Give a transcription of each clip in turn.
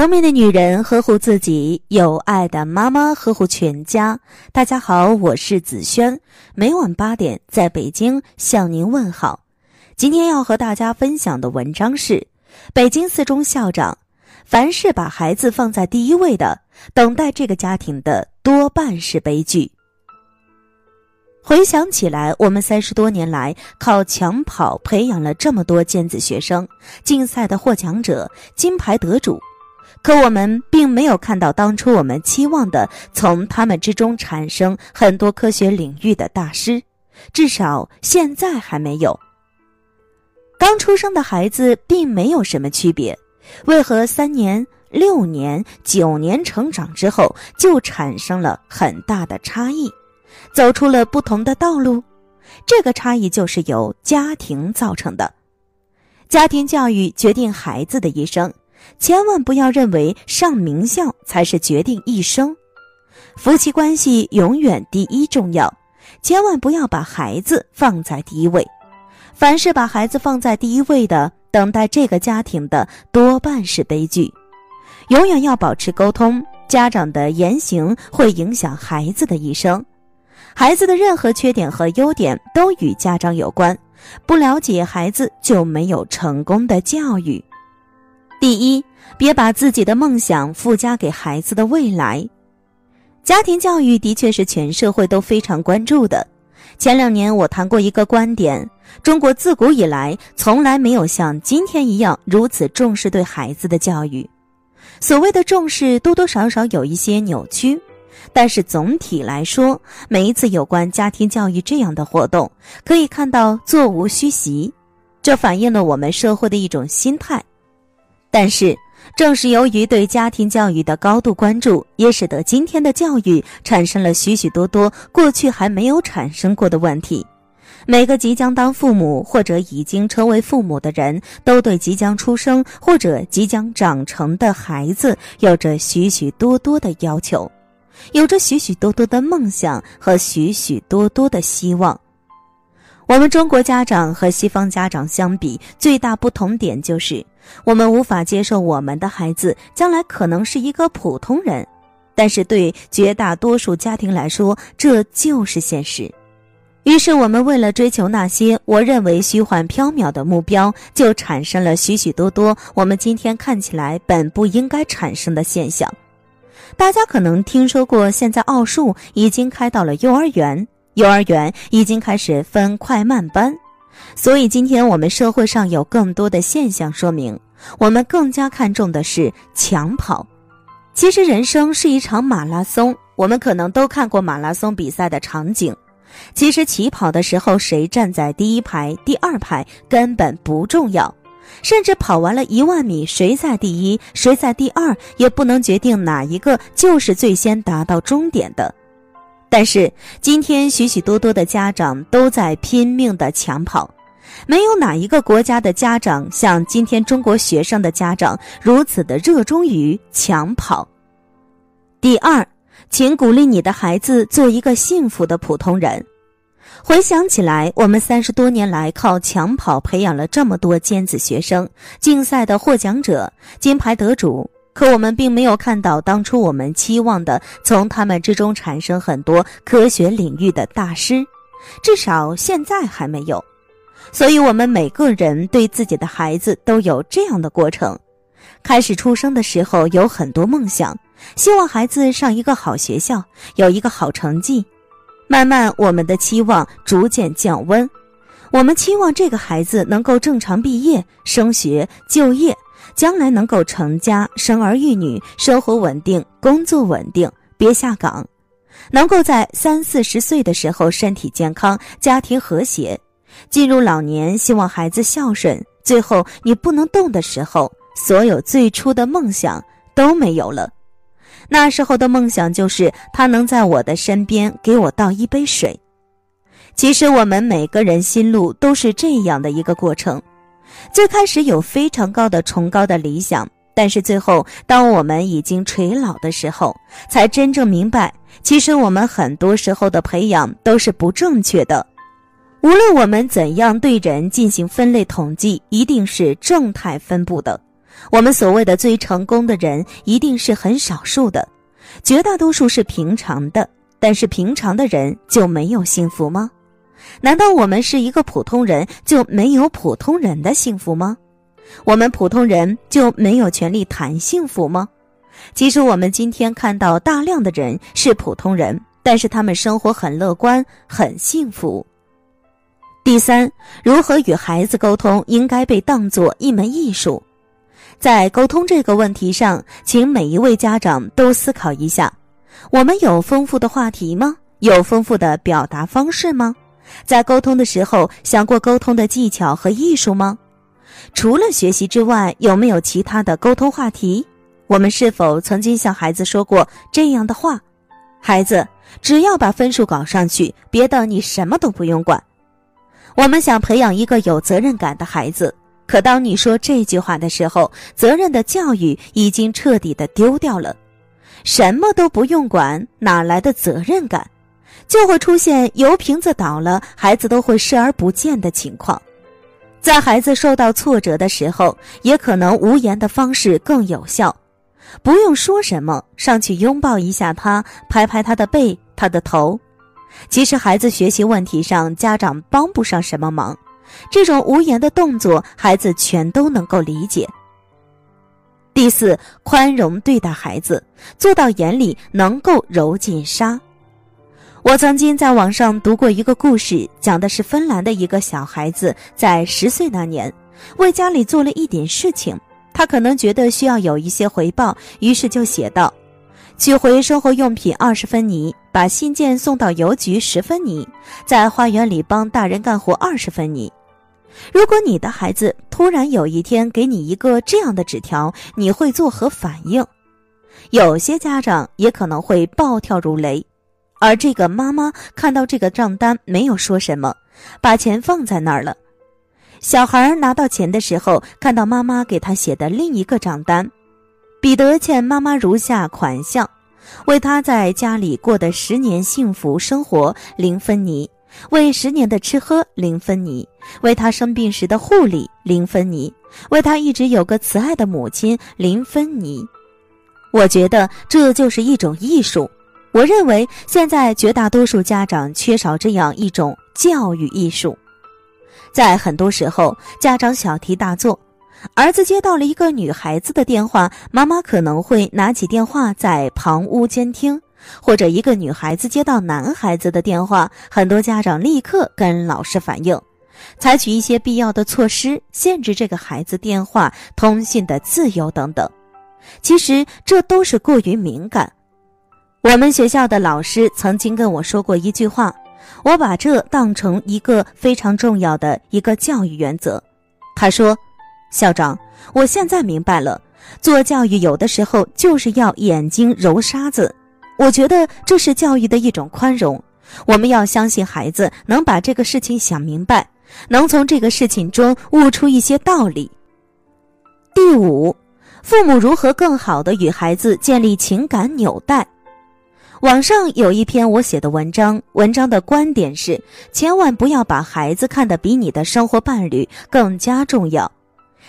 聪明的女人呵护自己，有爱的妈妈呵护全家。大家好，我是子轩，每晚八点在北京向您问好。今天要和大家分享的文章是：北京四中校长，凡是把孩子放在第一位的，等待这个家庭的多半是悲剧。回想起来，我们三十多年来靠抢跑培养了这么多尖子学生，竞赛的获奖者、金牌得主。可我们并没有看到当初我们期望的从他们之中产生很多科学领域的大师，至少现在还没有。刚出生的孩子并没有什么区别，为何三年、六年、九年成长之后就产生了很大的差异，走出了不同的道路？这个差异就是由家庭造成的。家庭教育决定孩子的一生。千万不要认为上名校才是决定一生，夫妻关系永远第一重要。千万不要把孩子放在第一位，凡是把孩子放在第一位的，等待这个家庭的多半是悲剧。永远要保持沟通，家长的言行会影响孩子的一生，孩子的任何缺点和优点都与家长有关。不了解孩子，就没有成功的教育。第一，别把自己的梦想附加给孩子的未来。家庭教育的确是全社会都非常关注的。前两年我谈过一个观点：中国自古以来从来没有像今天一样如此重视对孩子的教育。所谓的重视，多多少少有一些扭曲，但是总体来说，每一次有关家庭教育这样的活动，可以看到座无虚席，这反映了我们社会的一种心态。但是，正是由于对家庭教育的高度关注，也使得今天的教育产生了许许多多过去还没有产生过的问题。每个即将当父母或者已经成为父母的人，都对即将出生或者即将长成的孩子有着许许多多的要求，有着许许多多的梦想和许许多多的希望。我们中国家长和西方家长相比，最大不同点就是，我们无法接受我们的孩子将来可能是一个普通人，但是对绝大多数家庭来说，这就是现实。于是，我们为了追求那些我认为虚幻缥缈的目标，就产生了许许多多我们今天看起来本不应该产生的现象。大家可能听说过，现在奥数已经开到了幼儿园。幼儿园已经开始分快慢班，所以今天我们社会上有更多的现象说明，我们更加看重的是抢跑。其实人生是一场马拉松，我们可能都看过马拉松比赛的场景。其实起跑的时候谁站在第一排、第二排根本不重要，甚至跑完了一万米，谁在第一、谁在第二，也不能决定哪一个就是最先达到终点的。但是今天许许多多的家长都在拼命的抢跑，没有哪一个国家的家长像今天中国学生的家长如此的热衷于抢跑。第二，请鼓励你的孩子做一个幸福的普通人。回想起来，我们三十多年来靠抢跑培养了这么多尖子学生，竞赛的获奖者、金牌得主。可我们并没有看到当初我们期望的，从他们之中产生很多科学领域的大师，至少现在还没有。所以，我们每个人对自己的孩子都有这样的过程：开始出生的时候有很多梦想，希望孩子上一个好学校，有一个好成绩。慢慢，我们的期望逐渐降温，我们期望这个孩子能够正常毕业、升学、就业。将来能够成家生儿育女，生活稳定，工作稳定，别下岗；能够在三四十岁的时候身体健康，家庭和谐；进入老年，希望孩子孝顺。最后你不能动的时候，所有最初的梦想都没有了。那时候的梦想就是他能在我的身边给我倒一杯水。其实我们每个人心路都是这样的一个过程。最开始有非常高的崇高的理想，但是最后，当我们已经垂老的时候，才真正明白，其实我们很多时候的培养都是不正确的。无论我们怎样对人进行分类统计，一定是正态分布的。我们所谓的最成功的人，一定是很少数的，绝大多数是平常的。但是平常的人就没有幸福吗？难道我们是一个普通人就没有普通人的幸福吗？我们普通人就没有权利谈幸福吗？其实我们今天看到大量的人是普通人，但是他们生活很乐观，很幸福。第三，如何与孩子沟通，应该被当作一门艺术。在沟通这个问题上，请每一位家长都思考一下：我们有丰富的话题吗？有丰富的表达方式吗？在沟通的时候，想过沟通的技巧和艺术吗？除了学习之外，有没有其他的沟通话题？我们是否曾经向孩子说过这样的话：“孩子，只要把分数搞上去，别的你什么都不用管。”我们想培养一个有责任感的孩子，可当你说这句话的时候，责任的教育已经彻底的丢掉了。什么都不用管，哪来的责任感？就会出现油瓶子倒了，孩子都会视而不见的情况。在孩子受到挫折的时候，也可能无言的方式更有效，不用说什么，上去拥抱一下他，拍拍他的背、他的头。其实孩子学习问题上，家长帮不上什么忙，这种无言的动作，孩子全都能够理解。第四，宽容对待孩子，做到眼里能够揉进沙。我曾经在网上读过一个故事，讲的是芬兰的一个小孩子在十岁那年，为家里做了一点事情，他可能觉得需要有一些回报，于是就写道：“取回生活用品二十分泥，把信件送到邮局十分泥，在花园里帮大人干活二十分泥。”如果你的孩子突然有一天给你一个这样的纸条，你会作何反应？有些家长也可能会暴跳如雷。而这个妈妈看到这个账单，没有说什么，把钱放在那儿了。小孩拿到钱的时候，看到妈妈给他写的另一个账单：彼得欠妈妈如下款项，为他在家里过的十年幸福生活零分尼，为十年的吃喝零分尼，为他生病时的护理零分尼，为他一直有个慈爱的母亲零分尼。我觉得这就是一种艺术。我认为现在绝大多数家长缺少这样一种教育艺术，在很多时候，家长小题大做。儿子接到了一个女孩子的电话，妈妈可能会拿起电话在旁屋监听；或者一个女孩子接到男孩子的电话，很多家长立刻跟老师反映，采取一些必要的措施，限制这个孩子电话通信的自由等等。其实这都是过于敏感。我们学校的老师曾经跟我说过一句话，我把这当成一个非常重要的一个教育原则。他说：“校长，我现在明白了，做教育有的时候就是要眼睛揉沙子。我觉得这是教育的一种宽容。我们要相信孩子能把这个事情想明白，能从这个事情中悟出一些道理。”第五，父母如何更好的与孩子建立情感纽带？网上有一篇我写的文章，文章的观点是：千万不要把孩子看得比你的生活伴侣更加重要。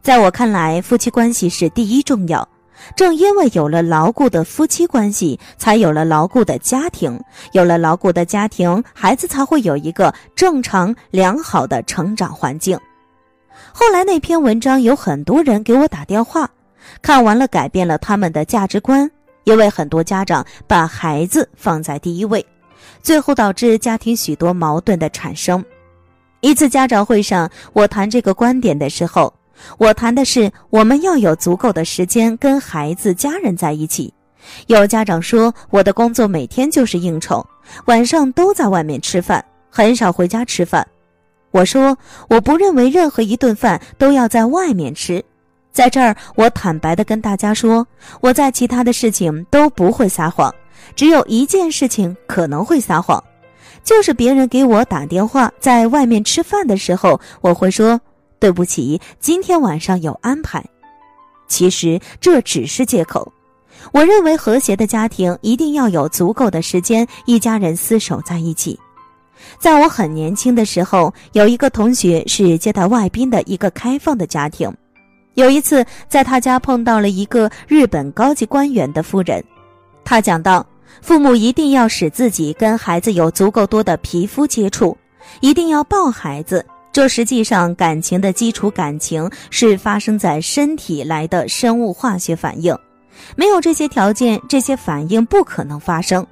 在我看来，夫妻关系是第一重要。正因为有了牢固的夫妻关系，才有了牢固的家庭，有了牢固的家庭，孩子才会有一个正常良好的成长环境。后来那篇文章有很多人给我打电话，看完了改变了他们的价值观。因为很多家长把孩子放在第一位，最后导致家庭许多矛盾的产生。一次家长会上，我谈这个观点的时候，我谈的是我们要有足够的时间跟孩子、家人在一起。有家长说，我的工作每天就是应酬，晚上都在外面吃饭，很少回家吃饭。我说，我不认为任何一顿饭都要在外面吃。在这儿，我坦白的跟大家说，我在其他的事情都不会撒谎，只有一件事情可能会撒谎，就是别人给我打电话，在外面吃饭的时候，我会说对不起，今天晚上有安排。其实这只是借口。我认为和谐的家庭一定要有足够的时间，一家人厮守在一起。在我很年轻的时候，有一个同学是接待外宾的一个开放的家庭。有一次，在他家碰到了一个日本高级官员的夫人，他讲到，父母一定要使自己跟孩子有足够多的皮肤接触，一定要抱孩子。这实际上，感情的基础感情是发生在身体来的生物化学反应，没有这些条件，这些反应不可能发生，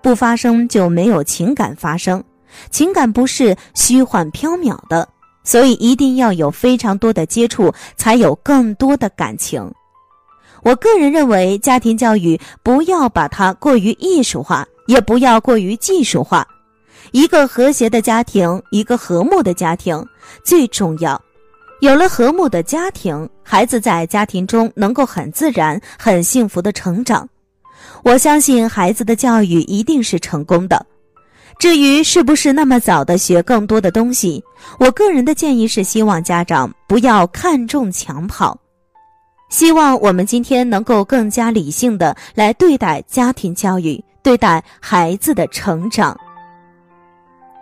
不发生就没有情感发生，情感不是虚幻缥缈的。所以一定要有非常多的接触，才有更多的感情。我个人认为，家庭教育不要把它过于艺术化，也不要过于技术化。一个和谐的家庭，一个和睦的家庭最重要。有了和睦的家庭，孩子在家庭中能够很自然、很幸福的成长。我相信孩子的教育一定是成功的。至于是不是那么早的学更多的东西，我个人的建议是希望家长不要看重抢跑，希望我们今天能够更加理性的来对待家庭教育，对待孩子的成长。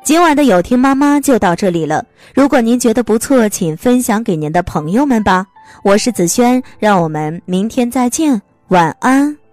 今晚的有听妈妈就到这里了，如果您觉得不错，请分享给您的朋友们吧。我是子轩，让我们明天再见，晚安。